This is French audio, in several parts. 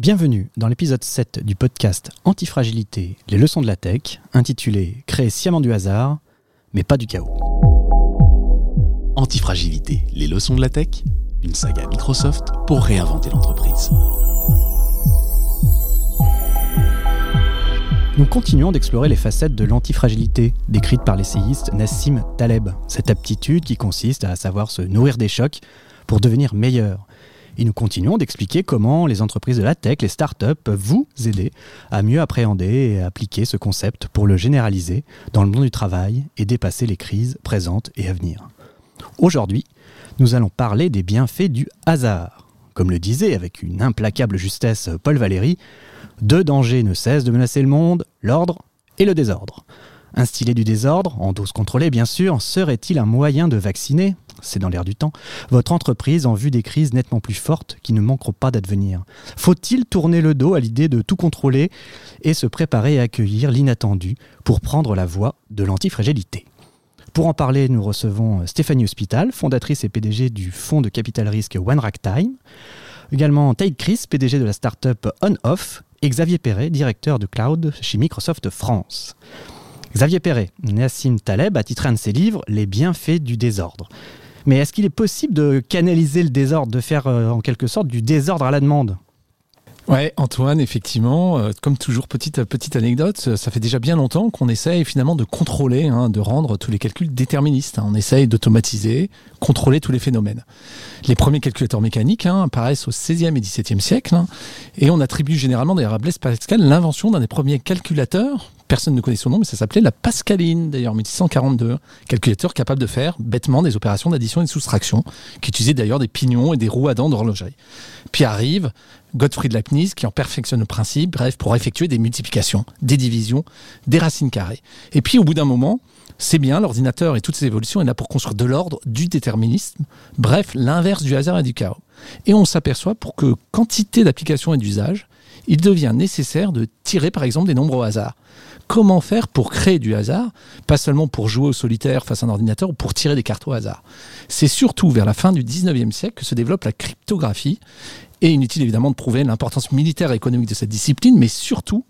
Bienvenue dans l'épisode 7 du podcast Antifragilité, les leçons de la tech, intitulé Créer sciemment du hasard, mais pas du chaos. Antifragilité, les leçons de la tech, une saga Microsoft pour réinventer l'entreprise. Nous continuons d'explorer les facettes de l'antifragilité, décrites par l'essayiste Nassim Taleb, cette aptitude qui consiste à savoir se nourrir des chocs pour devenir meilleur. Et nous continuons d'expliquer comment les entreprises de la tech, les startups, peuvent vous aider à mieux appréhender et appliquer ce concept pour le généraliser dans le monde du travail et dépasser les crises présentes et à venir. Aujourd'hui, nous allons parler des bienfaits du hasard. Comme le disait avec une implacable justesse Paul Valéry, deux dangers ne cessent de menacer le monde, l'ordre et le désordre. Instiller du désordre, en dose contrôlée bien sûr, serait-il un moyen de vacciner, c'est dans l'air du temps, votre entreprise en vue des crises nettement plus fortes qui ne manqueront pas d'advenir Faut-il tourner le dos à l'idée de tout contrôler et se préparer à accueillir l'inattendu pour prendre la voie de l'antifragilité? Pour en parler, nous recevons Stéphanie Hospital, fondatrice et PDG du fonds de capital risque One Time. Également Tate Chris, PDG de la startup On-Off, et Xavier Perret, directeur de cloud chez Microsoft France. Xavier Perret, Nassim Taleb a titré un de ses livres Les bienfaits du désordre. Mais est-ce qu'il est possible de canaliser le désordre, de faire euh, en quelque sorte du désordre à la demande? Ouais, Antoine, effectivement, euh, comme toujours, petite petite anecdote, ça fait déjà bien longtemps qu'on essaye finalement de contrôler, hein, de rendre tous les calculs déterministes. Hein. On essaye d'automatiser, contrôler tous les phénomènes. Les premiers calculateurs mécaniques hein, apparaissent au XVIe et XVIIe siècle, et on attribue généralement d'ailleurs à Blaise Pascal l'invention d'un des premiers calculateurs personne ne connaît son nom, mais ça s'appelait la Pascaline, d'ailleurs, 1642. Calculateur capable de faire bêtement des opérations d'addition et de soustraction, qui utilisait d'ailleurs des pignons et des roues à dents d'horlogerie. Puis arrive Gottfried Leibniz, qui en perfectionne le principe, bref, pour effectuer des multiplications, des divisions, des racines carrées. Et puis, au bout d'un moment, c'est bien, l'ordinateur et toutes ses évolutions est là pour construire de l'ordre, du déterminisme, bref, l'inverse du hasard et du chaos. Et on s'aperçoit pour que quantité d'applications et d'usages, il devient nécessaire de tirer par exemple des nombres au hasard. Comment faire pour créer du hasard, pas seulement pour jouer au solitaire face à un ordinateur ou pour tirer des cartes au hasard C'est surtout vers la fin du 19e siècle que se développe la cryptographie. Et inutile évidemment de prouver l'importance militaire et économique de cette discipline, mais surtout,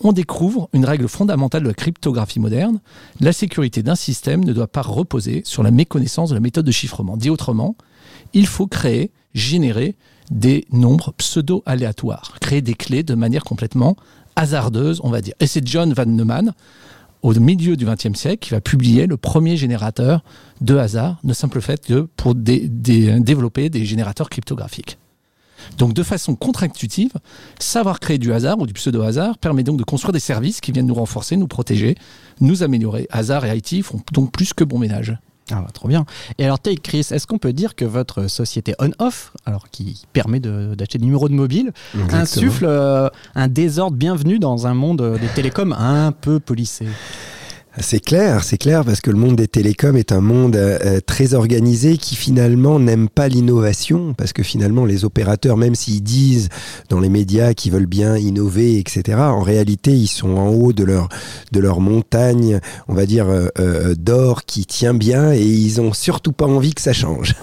on découvre une règle fondamentale de la cryptographie moderne. La sécurité d'un système ne doit pas reposer sur la méconnaissance de la méthode de chiffrement. Dit autrement, il faut créer, générer des nombres pseudo-aléatoires, créer des clés de manière complètement hasardeuse, on va dire. Et c'est John Van Neumann, au milieu du XXe siècle, qui va publier le premier générateur de hasard, de simple fait que pour développer des générateurs cryptographiques. Donc de façon contre-intuitive, savoir créer du hasard ou du pseudo-hasard permet donc de construire des services qui viennent nous renforcer, nous protéger, nous améliorer. Hasard et IT font donc plus que bon ménage. Ah, bah, trop bien. Et alors, Take Chris, est-ce qu'on peut dire que votre société on-off, alors qui permet d'acheter des numéros de mobile, insuffle euh, un désordre bienvenu dans un monde des télécoms un peu policé? C'est clair, c'est clair, parce que le monde des télécoms est un monde euh, euh, très organisé qui finalement n'aime pas l'innovation, parce que finalement les opérateurs, même s'ils disent dans les médias qu'ils veulent bien innover, etc., en réalité ils sont en haut de leur de leur montagne, on va dire euh, d'or qui tient bien, et ils ont surtout pas envie que ça change.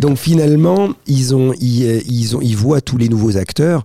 Donc finalement ils ont ils, ont ils voient tous les nouveaux acteurs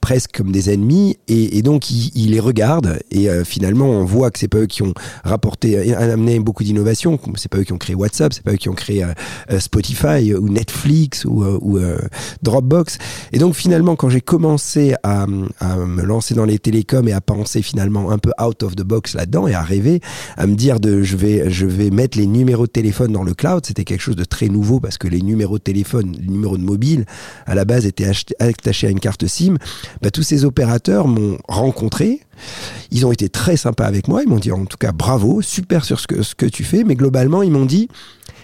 presque comme des ennemis, et, donc ils, les regardent, et finalement on voit que c'est pas eux qui ont rapporté, amené beaucoup d'innovation. C'est pas eux qui ont créé WhatsApp, c'est pas eux qui ont créé euh, euh, Spotify ou Netflix ou, euh, Dropbox. Et donc finalement, quand j'ai commencé à, me lancer dans les télécoms et à penser finalement un peu out of the box là-dedans et à rêver, à me dire de je vais je vais mettre les numéros de téléphone dans le cloud, c'était quelque chose de très nouveau parce que les numéros de téléphone, les numéros de mobile, à la base étaient attachés à une carte SIM. Bah, tous ces opérateurs m'ont rencontré ils ont été très sympas avec moi. Ils m'ont dit en tout cas bravo, super sur ce que, tu fais. Mais globalement, ils m'ont dit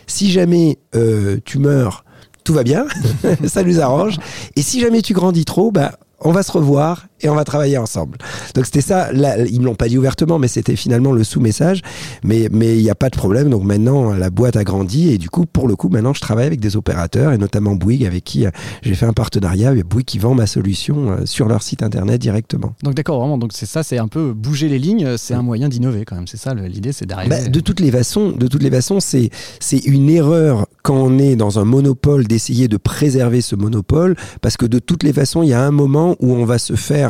si jamais euh, tu meurs, tout va bien, ça nous arrange. Et si jamais tu grandis trop, bah, on va se revoir et on va travailler ensemble. Donc c'était ça, là, ils me l'ont pas dit ouvertement, mais c'était finalement le sous-message. Mais mais il n'y a pas de problème. Donc maintenant, la boîte a grandi et du coup, pour le coup, maintenant, je travaille avec des opérateurs et notamment Bouygues avec qui euh, j'ai fait un partenariat. Bouygues qui vend ma solution euh, sur leur site internet directement. Donc d'accord, vraiment. Donc c'est ça, c'est un peu bouger les lignes. C'est un moyen d'innover quand même. C'est ça l'idée, c'est d'arriver. Bah, de toutes les façons, de toutes les façons, c'est une erreur quand on est dans un monopole d'essayer de préserver ce monopole parce que de toutes les façons, il y a un moment où on va se faire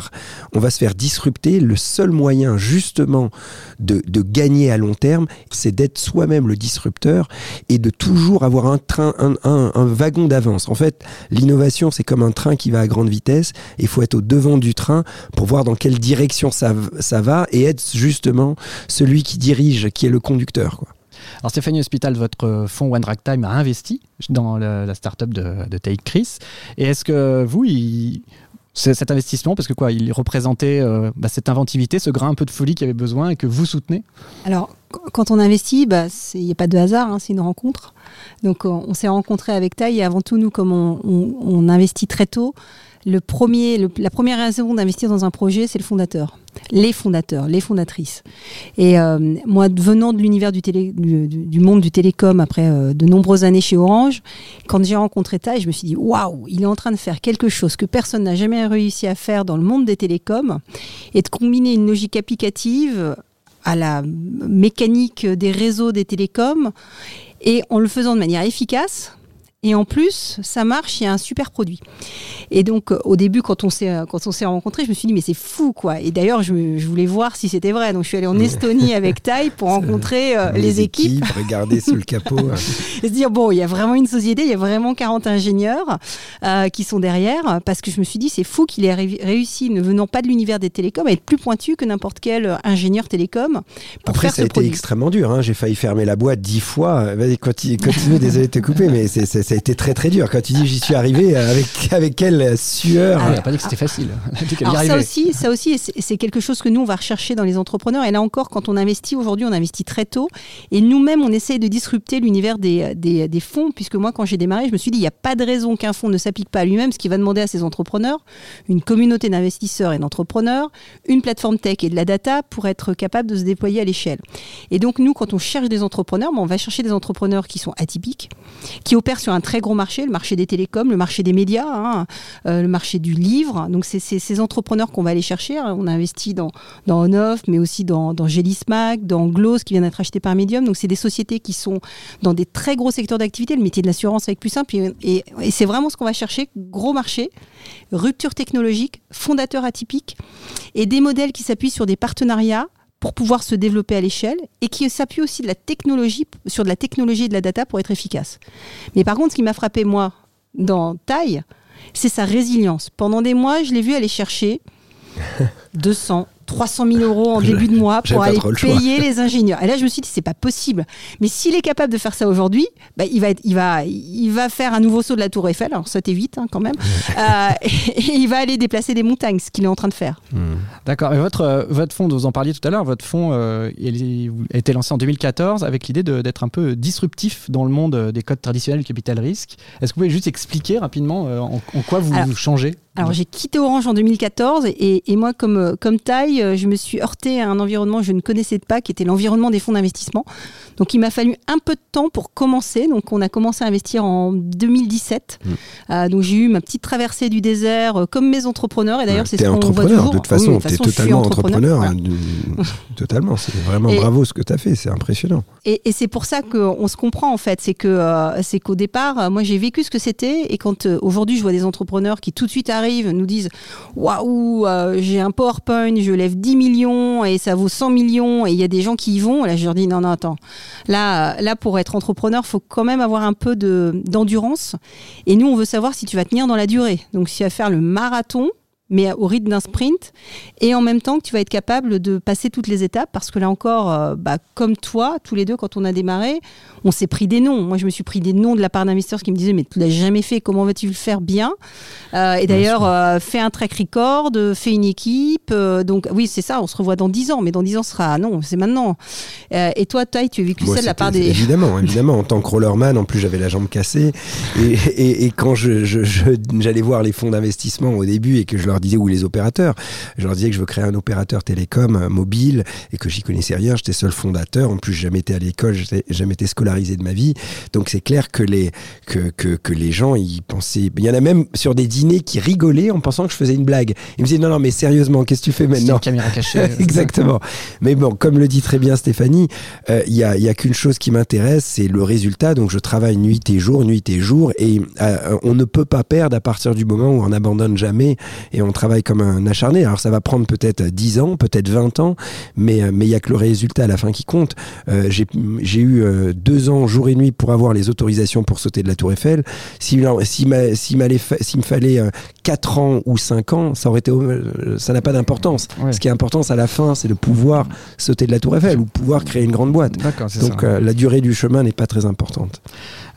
on va se faire disrupter. Le seul moyen justement de, gagner à long terme, c'est d'être soi-même le disrupteur et de toujours avoir un train, un, wagon d'avance. En fait, l'innovation, c'est comme un train qui va à grande vitesse. Il faut être au devant du train pour voir dans quelle direction ça, va et être justement celui qui dirige, qui est le conducteur. Alors Stéphanie Hospital, votre fonds One Time a investi dans le, la start-up de, de Take Chris. Et est-ce que vous, il, cet investissement parce que quoi il représentait euh, bah, cette inventivité ce grain un peu de folie qu'il avait besoin et que vous soutenez alors quand on investit bah, il n'y a pas de hasard hein, c'est une rencontre. Donc on, s'est rencontré avec Taille et avant tout nous comme on investit très tôt le premier, la première raison d'investir dans un projet, c'est le fondateur, les fondateurs, les fondatrices. Et euh, moi, venant de l'univers du, monde du télécom après euh, de nombreuses années chez Orange, quand j'ai rencontré Tai, je me suis dit waouh, il est en train de faire quelque chose que personne n'a jamais réussi à faire dans le monde des télécoms et de combiner une logique applicative à la mécanique des réseaux des télécoms et en le faisant de manière efficace et en plus, ça marche, il y a un super produit. Et donc, euh, au début, quand on s'est, euh, quand on s'est rencontrés, je me suis dit, mais c'est fou, quoi. Et d'ailleurs, je, je, voulais voir si c'était vrai. Donc, je suis allée en Estonie avec Tai pour rencontrer euh, les, les, équipes. équipes regarder sous le capot. et se dire, bon, il y a vraiment une société, il y a vraiment 40 ingénieurs euh, qui sont derrière. Parce que je me suis dit, c'est fou qu'il ait réussi, ne venant pas de l'univers des télécoms, à être plus pointu que n'importe quel ingénieur télécom. Pour Après, faire ça a été produit. extrêmement dur. Hein. J'ai failli fermer la boîte dix fois. Vas-y, continue, continue désolé de te couper, mais c'est, ça a été très très dur. Quand tu dis j'y suis arrivé, avec, avec quelle sueur. Ah, il n'a pas dit que c'était facile. Alors ça aussi, ça aussi c'est quelque chose que nous, on va rechercher dans les entrepreneurs. Et là encore, quand on investit aujourd'hui, on investit très tôt. Et nous-mêmes, on essaie de disrupter l'univers des, des, des, fonds, puisque moi, quand j'ai démarré, je me suis dit, il n'y a pas de raison qu'un fonds ne s'applique pas à lui-même, ce qui va demander à ses entrepreneurs une communauté d'investisseurs et d'entrepreneurs, une plateforme tech et de la data pour être capable de se déployer à l'échelle. Et donc, nous, quand on cherche des entrepreneurs, on va chercher des entrepreneurs qui sont atypiques, qui opèrent sur un très gros marché, le marché des télécoms, le marché des médias, hein, euh, le marché du livre. Donc c'est ces entrepreneurs qu'on va aller chercher. On a investi dans, dans On-Off, mais aussi dans, dans Gelismac, dans Gloss, qui vient d'être acheté par Medium. Donc c'est des sociétés qui sont dans des très gros secteurs d'activité. Le métier de l'assurance avec plus simple. Et, et, et c'est vraiment ce qu'on va chercher. Gros marché, rupture technologique, fondateur atypique et des modèles qui s'appuient sur des partenariats pour pouvoir se développer à l'échelle et qui s'appuie aussi de la technologie, sur de la technologie et de la data pour être efficace. Mais par contre, ce qui m'a frappé, moi, dans Taille, c'est sa résilience. Pendant des mois, je l'ai vu aller chercher 200, 300 000 euros en début de mois pour aller payer les ingénieurs. Et là, je me suis dit, c'est pas possible. Mais s'il est capable de faire ça aujourd'hui, bah, il, va être, il, va, il va faire un nouveau saut de la Tour Eiffel. Alors, ça vite hein, quand même. euh, et, et, il va aller déplacer des montagnes, ce qu'il est en train de faire. Mmh. D'accord. Et votre, euh, votre fonds, vous en parliez tout à l'heure, votre fonds euh, il a été lancé en 2014 avec l'idée d'être un peu disruptif dans le monde des codes traditionnels du capital risque. Est-ce que vous pouvez juste expliquer rapidement euh, en, en, quoi vous Alors, changez? Alors j'ai quitté Orange en 2014 et, et, moi comme comme taille, je me suis heurté à un environnement que je ne connaissais pas, qui était l'environnement des fonds d'investissement. Donc il m'a fallu un peu de temps pour commencer. Donc on a commencé à investir en 2017. Mmh. Euh, donc j'ai eu ma petite traversée du désert euh, comme mes entrepreneurs. Et d'ailleurs ouais, c'est ce qu'on voit toujours. De toute façon, oui, tu es totalement entrepreneur. entrepreneur hein, totalement. C'est vraiment et, bravo ce que tu as fait. C'est impressionnant. Et, et c'est pour ça qu'on se comprend en fait. C'est que euh, c'est qu'au départ, moi j'ai vécu ce que c'était. Et quand aujourd'hui je vois des entrepreneurs qui tout de suite arrivent nous disent waouh j'ai un PowerPoint je lève 10 millions et ça vaut 100 millions et il y a des gens qui y vont là je leur dis non non attends là là pour être entrepreneur faut quand même avoir un peu de d'endurance. Et nous on veut savoir si tu vas tenir dans la durée. Donc si tu vas faire le marathon mais au rythme d'un sprint, et en même temps que tu vas être capable de passer toutes les étapes, parce que là encore, euh, bah, comme toi, tous les deux, quand on a démarré, on s'est pris des noms. Moi, je me suis pris des noms de la part d'investisseurs qui me disaient, mais tu l'as jamais fait, comment vas-tu le faire bien euh, Et d'ailleurs, euh, fais un track record, fais une équipe. Donc oui, c'est ça, on se revoit dans 10 ans, mais dans 10 ans, ce sera, non, c'est maintenant. Et toi, Taï, tu as vécu ça de la part des... Évidemment, évidemment, en tant que rollerman, en plus, j'avais la jambe cassée, et, et, et quand je, je, je, j'allais voir les fonds d'investissement au début et que je leur leur disais, ou les opérateurs, je leur disais que je veux créer un opérateur télécom euh, mobile et que j'y connaissais rien. J'étais seul fondateur. En plus, jamais été à l'école, j'ai jamais été scolarisé de ma vie. Donc c'est clair que les que, que, que les gens ils pensaient. Il y en a même sur des dîners qui rigolaient en pensant que je faisais une blague. Ils me disaient non non mais sérieusement qu'est-ce que tu fais maintenant une caméra cachée. Exactement. Mais bon, comme le dit très bien Stéphanie, euh, il y a, il y a qu'une chose qui m'intéresse, c'est le résultat. Donc je travaille nuit et jour, nuit et jour, et euh, on ne peut pas perdre à partir du moment où on n'abandonne jamais et on travaille comme un acharné. Alors ça va prendre peut-être 10 ans, peut-être 20 ans, mais euh, il y a que le résultat à la fin qui compte. Euh, j'ai eu euh, deux ans jour et nuit pour avoir les autorisations pour sauter de la Tour Eiffel. Si s'il m'allait fa- s'il me fallait 4 ans ou 5 ans, ça aurait été ça n'a pas d'importance. Ouais. Ce qui est important, c'est à la fin, c'est de pouvoir sauter de la Tour Eiffel ou pouvoir créer une grande boîte. Donc ça. euh, la durée du chemin n'est pas très importante.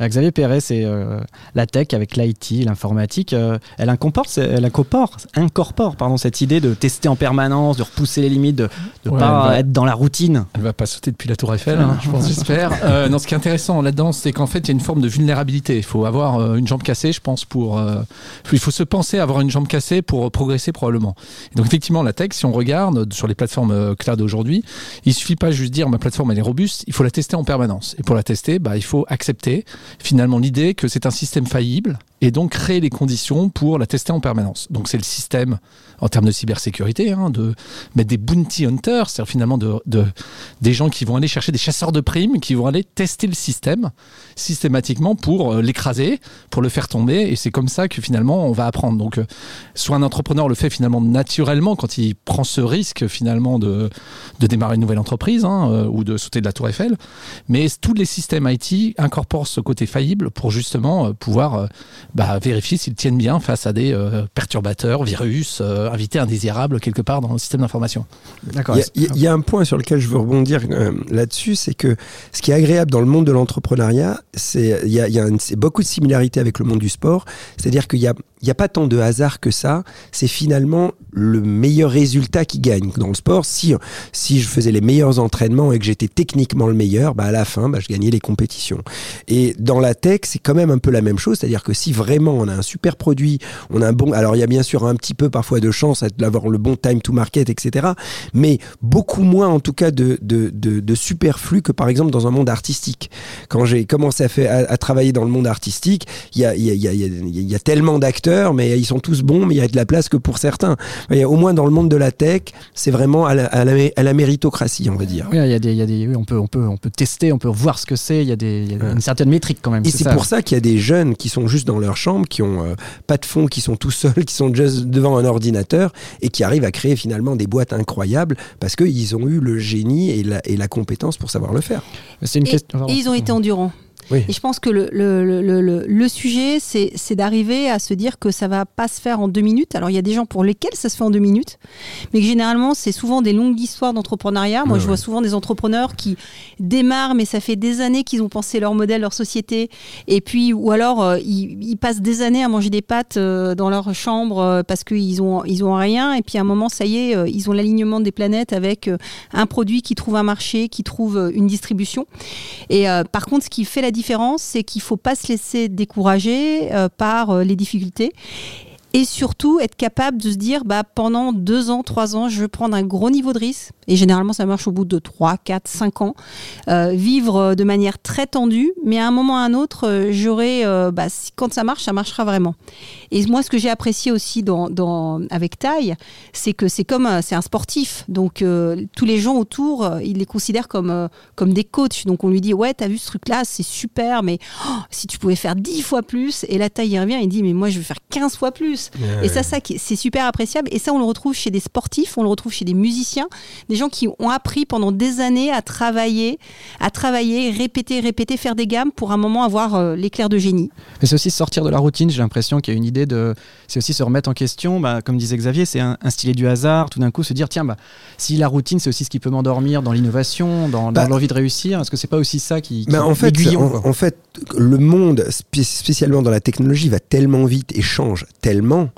Euh, Xavier Perret, c'est euh, la tech avec l'IT, l'informatique. euh, elle incorpore, elle incorpore, incorpore pardon, cette idée de tester en permanence, de repousser les limites, de ne Ouais, pas va- être dans la routine. Elle va pas sauter depuis la Tour Eiffel, hein, je pense, j'espère. Euh, non, ce qui est intéressant là-dedans, c'est qu'en fait, il y a une forme de vulnérabilité. Il faut avoir euh, une jambe cassée, je pense, pour. euh, il faut se penser avoir une jambe cassée pour euh, progresser probablement. Et donc, effectivement, la tech, si on regarde sur les plateformes euh, cloud aujourd'hui, il suffit pas juste dire ma plateforme elle est robuste, il faut la tester en permanence. Et pour la tester, bah, il faut accepter finalement l'idée que c'est un système faillible et donc créer les conditions pour la tester en permanence. Donc, c'est le système en termes de cybersécurité, hein, de mettre des bounty hunters, c'est-à-dire finalement de, de des gens qui vont aller chercher des chasseurs de primes, qui vont aller tester le système systématiquement pour euh, l'écraser, pour le faire tomber. Et c'est comme ça que finalement on va apprendre. Donc, euh, soit un entrepreneur le fait finalement naturellement quand il prend ce risque finalement de, démarrer une nouvelle entreprise hein, euh, ou de sauter de la tour Eiffel. Mais tous les systèmes IT incorporent ce côté faillible pour justement pouvoir bah, vérifier s'ils tiennent bien face à des euh, perturbateurs, virus, euh, invités indésirables quelque part dans le système d'information. D'accord. Il y, a- y un point sur lequel je veux rebondir euh, là-dessus, c'est que ce qui est agréable dans le monde de l'entrepreneuriat, c'est il y a, il y a une- c'est beaucoup de similarités avec le monde du sport. C'est-à-dire qu'il y a il n'y a pas tant de hasard que ça. C'est finalement le meilleur résultat qui gagne. Dans le sport, si, si je faisais les meilleurs entraînements et que j'étais techniquement le meilleur, bah à la fin, bah, je gagnais les compétitions. Et dans la tech, c'est quand même un peu la même chose. C'est-à-dire que si vraiment on a un super produit, on a un bon. Alors il y a bien sûr un petit peu parfois de chance d'avoir le bon time to market, etc. Mais beaucoup moins en tout cas de, de, de, de superflu que par exemple dans un monde artistique. Quand j'ai commencé à, faire, à, travailler dans le monde artistique, il y a, y, a, y, y a tellement d'acteurs, mais ils sont tous bons, mais il y a de la place que pour certains. Et au moins dans le monde de la tech, c'est vraiment à la, à, la, à la méritocratie, on va dire. Oui, il y a des, il y a des, oui, on, peut, on, peut, on peut tester, on peut voir ce que c'est, il y a, des, il y a Ouais. une certaine métrique quand même. Et c'est pour ça qu'il y a des jeunes qui sont juste dans leur chambre, qui ont euh, pas de fond, qui sont tout seuls, qui sont juste devant un ordinateur et qui arrivent à créer finalement des boîtes incroyables parce qu'ils ont eu le génie et la, et la compétence pour savoir le faire. C'est une Et, question. et ils ont été endurants. Oui. Et je pense que le, le, le, le- sujet, c'est d'arriver à se dire que ça va pas se faire en deux minutes. Alors, il y a des gens pour lesquels ça se fait en deux minutes, mais que généralement, c'est souvent des longues histoires d'entrepreneuriat. Moi, Ouais, je ouais. vois souvent des entrepreneurs qui démarrent, mais ça fait des années qu'ils ont pensé leur modèle, leur société. Et puis, ou alors, euh, ils, ils passent des années à manger des pâtes euh, dans leur chambre euh, parce qu'ils ont, ils ont rien. Et puis, à un moment, ça y est, euh, ils ont l'alignement des planètes avec un produit qui trouve un marché, qui trouve une distribution. Et par contre, ce qui fait la différence, c'est qu'il faut pas se laisser décourager euh, par euh, les difficultés. Et surtout, être capable de se dire, bah, pendant deux ans, trois ans, je vais prendre un gros niveau de risque. Et généralement, ça marche au bout de trois, quatre, cinq ans. Euh, vivre euh, de manière très tendue, mais à un moment ou à un autre, euh, j'aurai, euh, bah, quand ça marche, ça marchera vraiment. Et moi, ce que j'ai apprécié aussi dans, dans, avec Taille, c'est que c'est comme un- c'est un sportif. Donc, euh, tous les gens autour, ils les considèrent comme, comme des coachs. Donc, on lui dit, ouais, t'as vu ce truc-là, c'est super, mais oh, si tu pouvais faire dix fois plus, et là, Taille, il revient, il dit, mais moi, je veux faire 15 fois plus. Et ça, ça, qui- c'est super appréciable. Et ça, on le retrouve chez des sportifs, on le retrouve chez des musiciens, des gens qui ont appris pendant des années à travailler, à travailler, répéter, répéter, faire des gammes pour un moment avoir euh, l'éclair de génie. Mais c'est aussi sortir de la routine. J'ai l'impression qu'il y a une idée de. C'est aussi se remettre en question. Bah, comme disait Xavier, c'est un- instiller du hasard. Tout d'un coup, se dire tiens, bah, si la routine, c'est aussi ce qui peut m'endormir dans l'innovation, dans, dans Bah, l'envie de réussir, est-ce que c'est pas aussi ça qui. qui Mais en fait, en, fait, le monde, spé- spécialement dans la technologie, va tellement vite et change tellement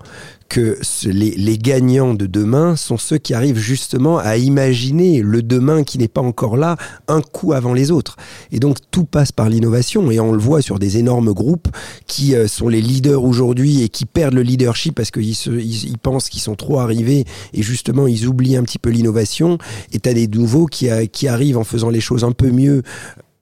que les, les gagnants de demain sont ceux qui arrivent justement à imaginer le demain qui n'est pas encore là un coup avant les autres. Et donc tout passe par l'innovation et on le voit sur des énormes groupes qui euh, sont les leaders aujourd'hui et qui perdent le leadership parce qu'ils ils, ils pensent qu'ils sont trop arrivés et justement ils oublient un petit peu l'innovation. Et tu as des nouveaux qui, qui arrivent en faisant les choses un peu mieux.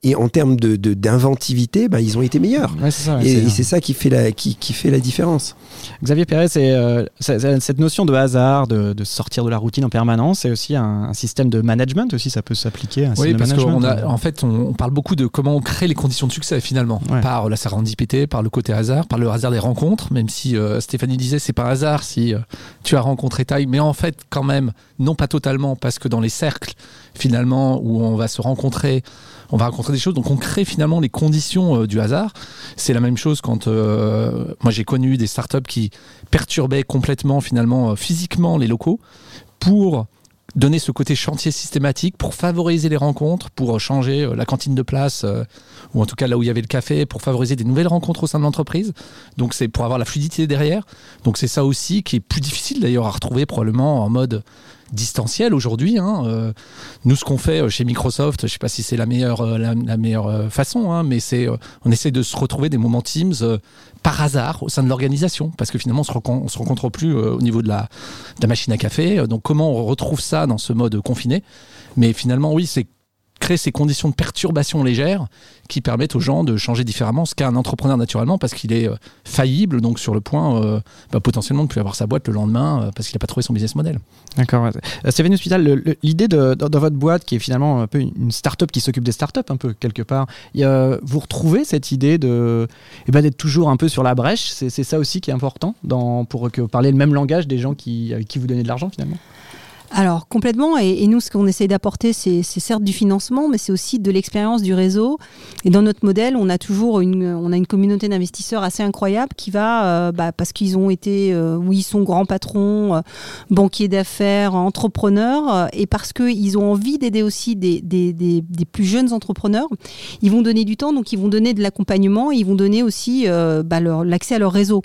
Et en termes de, de- d'inventivité, ben, ils ont été meilleurs. Ouais, c'est ça, ouais, Et, c'est- ça qui fait la, qui, qui fait la différence. Xavier Perret, c'est euh, cette notion de hasard, de, de sortir de la routine en permanence, c'est aussi un, un système de management aussi, ça peut s'appliquer. Un Oui, système de parce management. qu'en a, en fait, on, on parle beaucoup de comment on crée les conditions de succès finalement, Ouais. par la sérendipité, par le côté hasard, par le hasard des rencontres. Même si euh, Stéphanie disait c'est pas hasard si euh, tu as rencontré taille, mais en fait quand même non pas totalement parce que dans les cercles finalement où on va se rencontrer, on va rencontrer des choses. Donc on crée finalement les conditions euh, du hasard. C'est la même chose quand euh, moi j'ai connu des startups qui perturbaient complètement finalement euh, physiquement les locaux pour donner ce côté chantier systématique pour favoriser les rencontres, pour changer la cantine de place, ou en tout cas là où il y avait le café, pour favoriser des nouvelles rencontres au sein de l'entreprise. Donc c'est pour avoir la fluidité derrière. Donc c'est ça aussi qui est plus difficile d'ailleurs à retrouver probablement en mode distanciel aujourd'hui. hein. Euh, nous, ce qu'on fait euh, chez Microsoft, je sais pas si c'est la meilleure, euh, la, meilleure façon, hein, mais c'est on essaie de se retrouver des moments Teams par hasard au sein de l'organisation, parce que finalement on se, recon- on se rencontre plus au niveau de la, de la machine à café. Donc comment on retrouve ça dans ce mode confiné? Mais finalement, oui, c'est ces conditions de perturbation légère qui permettent aux gens de changer différemment ce qu'a un entrepreneur naturellement parce qu'il est euh, faillible, donc sur le point euh, bah, potentiellement de plus avoir sa boîte le lendemain euh, parce qu'il n'a pas trouvé son business model. D'accord. Stéphane Hospital, l'idée de, votre boîte, qui est finalement un peu une start-up qui s'occupe des start-up, un peu quelque part, vous retrouvez cette idée de, eh ben, d'être toujours un peu sur la brèche C'est ça aussi qui est important pour que vous le même langage des gens qui, avec qui vous donnez de l'argent finalement? Alors complètement, et, nous ce qu'on essaye d'apporter, c'est certes du financement, mais c'est aussi de l'expérience du réseau. Et dans notre modèle, on a toujours une, on a une communauté d'investisseurs assez incroyable qui va, euh, bah, parce qu'ils ont été, euh, oui, ils sont grands patrons, euh, banquiers d'affaires, entrepreneurs, et parce qu'ils ont envie d'aider aussi des, des, des, plus jeunes entrepreneurs, ils vont donner du temps, donc ils vont donner de l'accompagnement, ils vont donner aussi bah, l'accès à leur réseau.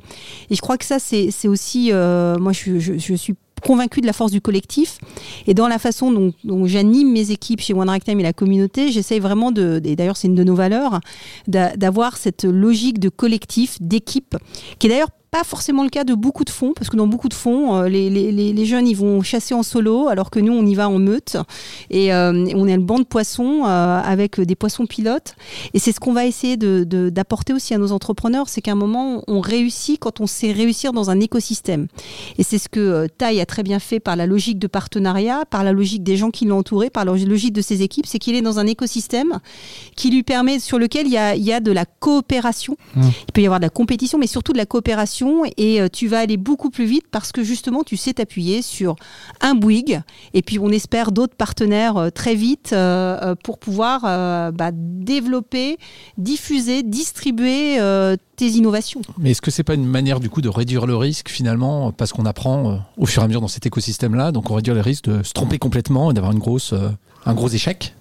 Et je crois que ça, c'est aussi, moi je, je, je suis convaincu de la force du collectif. Et dans la façon dont, j'anime mes équipes chez One Time et la communauté, j'essaye vraiment de, et d'ailleurs c'est une de nos valeurs, d'a- d'avoir cette logique de collectif, d'équipe, qui est d'ailleurs pas forcément le cas de beaucoup de fonds, parce que dans beaucoup de fonds, euh, les, les- les- jeunes ils vont chasser en solo, alors que nous on y va en meute, et euh, on est le banc de poissons euh, avec des poissons pilotes, et c'est ce qu'on va essayer de- de- d'apporter aussi à nos entrepreneurs, c'est qu'à un moment on réussit quand on sait réussir dans un écosystème. Et c'est ce que euh, Tai a très bien fait par la logique de partenariat, par la logique des gens qui l'ont entouré, par la logique de ses équipes, c'est qu'il est dans un écosystème qui lui permet, sur lequel il y a, il y a de la coopération. Mmh. Il peut y avoir de la compétition, mais surtout de la coopération. Et euh, tu vas aller beaucoup plus vite parce que justement, tu sais t'appuyer sur un Bouygues. Et puis, on espère d'autres partenaires euh, très vite euh, pour pouvoir bah, développer, diffuser, distribuer tes innovations. Mais est-ce que c'est pas une manière du coup de réduire le risque finalement parce qu'on apprend au fur et à mesure dans cet écosystème-là, donc on réduit le risque de se tromper complètement et d'avoir un gros échec?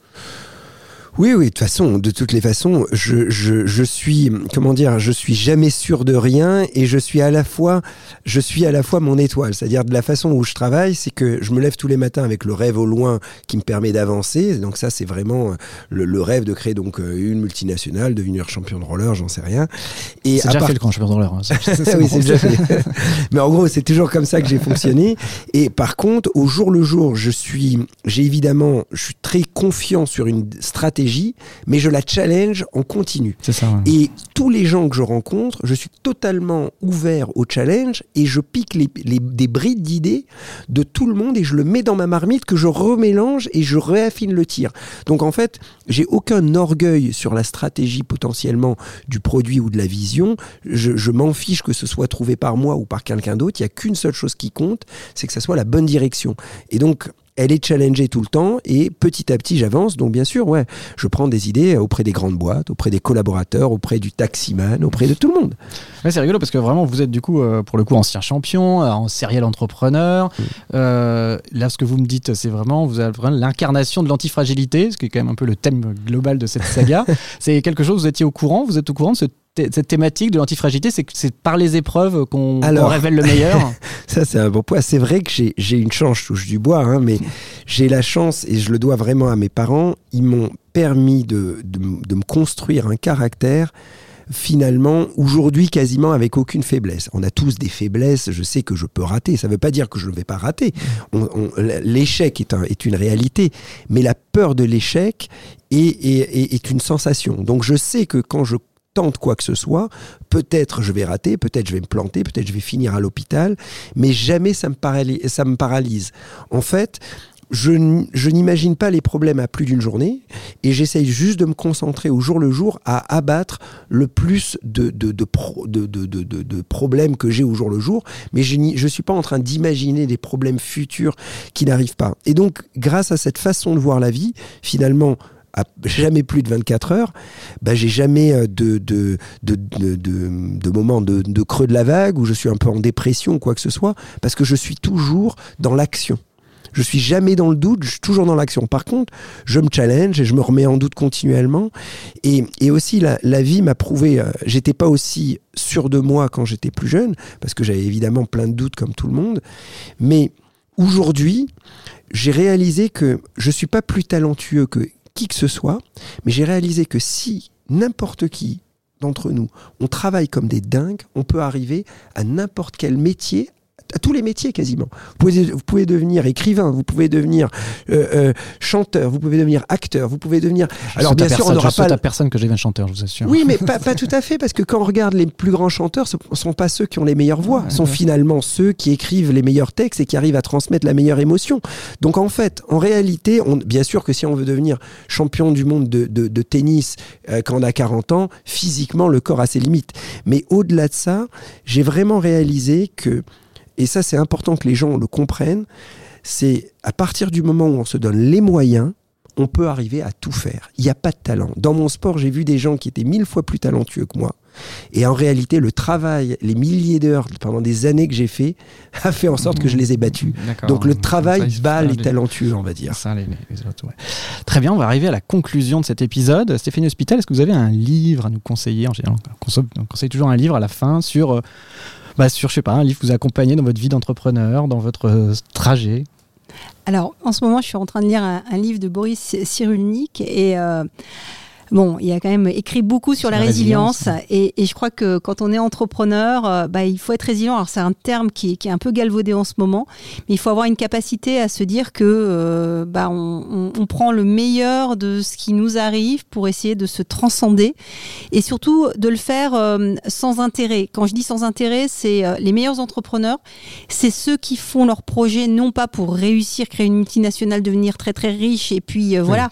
Oui, oui, de toute façon, de toutes les façons, je, je, je suis, comment dire, je suis jamais sûr de rien et je suis à la fois, je suis à la fois mon étoile. C'est-à-dire de la façon où je travaille, c'est que je me lève tous les matins avec le rêve au loin qui me permet d'avancer. Donc ça, c'est vraiment euh, le, le rêve de créer donc euh, une multinationale, devenir champion de roller, j'en sais rien. Et C'est déjà part- fait le grand champion de roller. hein. C'est- oui, déjà fait. Mais en gros, c'est toujours comme ça que j'ai fonctionné. Et par contre, au jour le jour, je suis, j'ai évidemment, je suis très confiant sur une stratégie, mais je la challenge en continu. C'est ça. ouais. Et tous les gens que je rencontre, je suis totalement ouvert au challenge et je pique les, les- des brides d'idées de tout le monde et je le mets dans ma marmite que je remélange et je réaffine le tir. Donc en fait, j'ai aucun orgueil sur la stratégie potentiellement du produit ou de la vision. Je, je m'en fiche que ce soit trouvé par moi ou par quelqu'un d'autre. Il n'y a qu'une seule chose qui compte, c'est que ça soit la bonne direction. Et donc, elle est challengée tout le temps et petit à petit j'avance. Donc bien sûr, ouais, je prends des idées auprès des grandes boîtes, auprès des collaborateurs, auprès du taximan, auprès de tout le monde. Ouais, c'est rigolo parce que vraiment vous êtes du coup euh, pour le coup ancien champion, euh, en serial entrepreneur. Euh, là, ce que vous me dites, c'est vraiment vous avez vraiment l'incarnation de l'antifragilité, ce qui est quand même un peu le thème global de cette saga. c'est quelque chose vous étiez au courant, vous êtes au courant de ce cette thématique de l'antifragilité, c'est que c'est par les épreuves qu'on révèle le meilleur. Ça, c'est un bon point. C'est vrai que j'ai une chance, je touche du bois, hein, mais j'ai la chance, et je le dois vraiment à mes parents, ils m'ont permis de, de m- de me construire un caractère finalement aujourd'hui quasiment avec aucune faiblesse. On a tous des faiblesses, je sais que je peux rater, ça ne veut pas dire que je ne vais pas rater. L'échec est, un- est une réalité, mais la peur de l'échec est, est- est- est une sensation. Donc je sais que quand je tente quoi que ce soit, peut-être je vais rater, peut-être je vais me planter, peut-être je vais finir à l'hôpital, mais jamais ça me, paralyse. En fait, je, n'imagine pas les problèmes à plus d'une journée et j'essaye juste de me concentrer au jour le jour à abattre le plus de- de problèmes que j'ai au jour le jour, mais je ne suis pas en train d'imaginer des problèmes futurs qui n'arrivent pas. Et donc, grâce à cette façon de voir la vie, finalement, jamais plus de 24 heures, bah, j'ai jamais euh, de, de, de, de, de, de creux de la vague où je suis un peu en dépression ou quoi que ce soit, parce que je suis toujours dans l'action. Je suis jamais dans le doute, je suis toujours dans l'action. Par contre, je me challenge et je me remets en doute continuellement. Et, et aussi, la, la vie m'a prouvé, euh, j'étais pas aussi sûr de moi quand j'étais plus jeune, parce que j'avais évidemment plein de doutes comme tout le monde. Mais aujourd'hui, j'ai réalisé que je suis pas plus talentueux que qui que ce soit, mais j'ai réalisé que si n'importe qui d'entre nous, on travaille comme des dingues, on peut arriver à n'importe quel métier à tous les métiers quasiment. Vous pouvez, vous pouvez devenir écrivain, vous pouvez devenir euh, euh, chanteur, vous pouvez devenir acteur, vous pouvez devenir... Alors Je bien sûr, on personne, n'aura je saute pas... à personne que je devienne chanteur, je vous assure. Oui, mais pas, pas tout à fait, parce que quand on regarde les plus grands chanteurs, ce ne sont pas ceux qui ont les meilleures voix, Ouais, ce sont ouais. finalement ceux qui écrivent les meilleurs textes et qui arrivent à transmettre la meilleure émotion. Donc en fait, en réalité, on, bien sûr que si on veut devenir champion du monde de, de- de tennis euh, quand on a 40 ans, physiquement, le corps a ses limites. Mais au-delà de ça, j'ai vraiment réalisé que, et ça c'est important que les gens le comprennent, c'est à partir du moment où on se donne les moyens, on peut arriver à tout faire. Il n'y a pas de talent. Dans mon sport, j'ai vu des gens qui étaient mille fois plus talentueux que moi. Et en réalité, le travail, les milliers d'heures pendant des années que j'ai fait, a fait en sorte que je les ai battus. Donc le ça, travail bat les les- talentueux, on va dire. Ça, les- les- les autres, ouais. Très bien, on va arriver à la conclusion de cet épisode. Stéphanie Hospital, est-ce que vous avez un livre à nous conseiller? En général, on conseille, on conseille toujours un livre à la fin sur, euh, bah, sur, je sais pas, un livre vous a accompagné dans votre vie d'entrepreneur, dans votre euh, trajet. Alors, en ce moment, je suis en train de lire un, un livre de Boris Cyrulnik et euh, bon, il a quand même écrit beaucoup sur la, La résilience, résilience, et, et je crois que quand on est entrepreneur, euh, bah, il faut être résilient. Alors, c'est un terme qui, est- qui est un peu galvaudé en ce moment, mais il faut avoir une capacité à se dire que euh, bah, on, on- on prend le meilleur de ce qui nous arrive pour essayer de se transcender et surtout de le faire euh, sans intérêt. Quand je dis sans intérêt, c'est euh, les meilleurs entrepreneurs, c'est ceux qui font leur projet non pas pour réussir, créer une multinationale, devenir très très riche et puis voilà.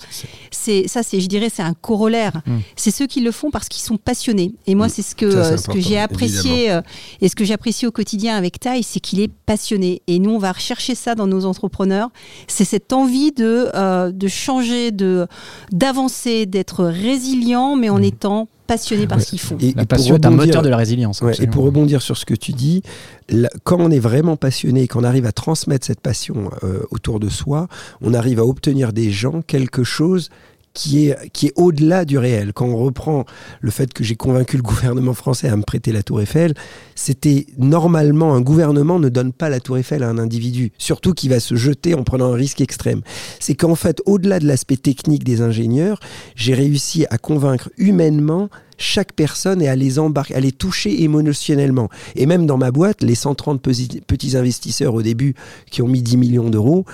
C'est ça, c'est je dirais c'est un corollaire. Mm. C'est ceux qui le font parce qu'ils sont passionnés. Et moi, Mm. c'est ce que Ça, euh, ce que important, j'ai apprécié euh, et ce que j'apprécie au quotidien avec Taille, c'est qu'il est passionné. Et nous, on va rechercher ça dans nos entrepreneurs. C'est cette envie de euh, de changer, de d'avancer, d'être résilient, mais en Mm. étant passionné par ce qu'ils font. Et- La et passion est un moteur de la résilience. Ouais, et pour rebondir sur ce que tu dis, là, quand on est vraiment passionné et qu'on arrive à transmettre cette passion euh, autour de soi, on arrive à obtenir des gens quelque chose qui est, qui est au-delà du réel. Quand on reprend le fait que j'ai convaincu le gouvernement français à me prêter la Tour Eiffel, c'était normalement un gouvernement ne donne pas la Tour Eiffel à un individu, surtout qui va se jeter en prenant un risque extrême. C'est qu'en fait, au-delà de l'aspect technique des ingénieurs, j'ai réussi à convaincre humainement chaque personne et à les embarquer, à les toucher émotionnellement. Et même dans ma boîte, les 130 petits, investisseurs au début qui ont mis 10 millions d'euros,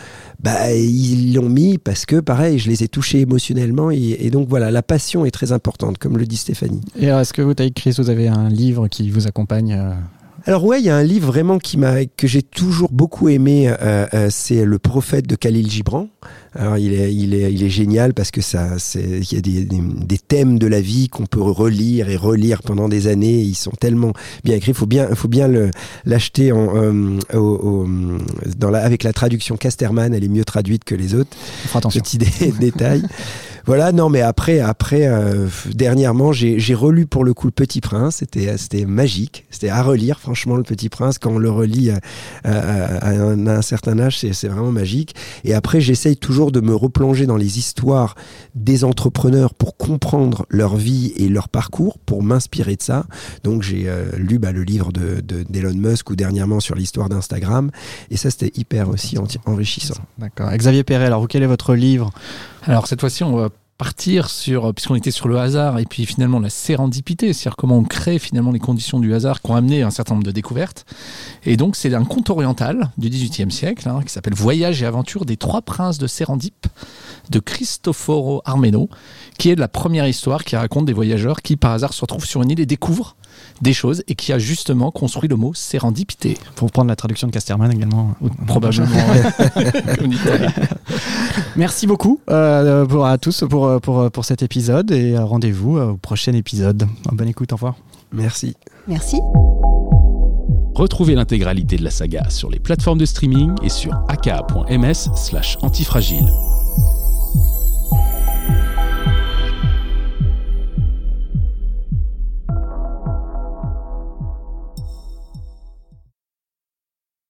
bah, ils l'ont mis parce que, pareil, je les ai touchés émotionnellement. Et, donc voilà, la passion est très importante, comme le dit Stéphanie. Et est-ce que vous, Taïk Chris, vous avez un livre qui vous accompagne euh, Alors ouais, il y a un livre vraiment qui m'a que j'ai toujours beaucoup aimé, euh, euh, c'est Le Prophète de Khalil Gibran. Alors il est il est il est génial parce que ça c'est il y a des, des, des thèmes de la vie qu'on peut relire et relire pendant des années. Ils sont tellement bien écrits. Faut bien faut bien le l'acheter en euh, au, au- dans la avec la traduction Casterman. Elle est mieux traduite que les autres. Fera attention. Petit dé- détail. Voilà, non, mais après, après euh, dernièrement, j'ai relu pour le coup Le Petit Prince. C'était c'était magique. C'était à relire, franchement, Le Petit Prince. Quand on le relit à, à- à un, à un certain âge, c'est vraiment magique. Et après, j'essaye toujours de me replonger dans les histoires des entrepreneurs pour comprendre leur vie et leur parcours, pour m'inspirer de ça. Donc, j'ai euh, lu bah, le livre de de- d'Elon Musk ou dernièrement sur l'histoire d'Instagram. Et ça, c'était hyper aussi enrichissant. D'accord. Xavier Perret, alors quel est votre livre Alors cette fois-ci, on va partir sur, puisqu'on était sur le hasard et puis finalement la sérendipité, c'est-à-dire comment on crée finalement les conditions du hasard qui ont amené un certain nombre de découvertes. Et donc c'est un conte oriental du XVIIIe siècle hein, qui s'appelle Voyage et aventure des trois princes de Sérendip de Cristoforo Armeno, qui est la première histoire qui raconte des voyageurs qui par hasard se retrouvent sur une île et découvrent des choses et qui a justement construit le mot sérendipité. Pour prendre la traduction de Casterman également. Probablement. Merci beaucoup euh, pour, à tous pour, pour, pour cet épisode et euh, rendez-vous euh, au prochain épisode. Bonne écoute, au revoir. Merci. Merci. Retrouvez l'intégralité de la saga sur les plateformes de streaming et sur aka.ms slash antifragile.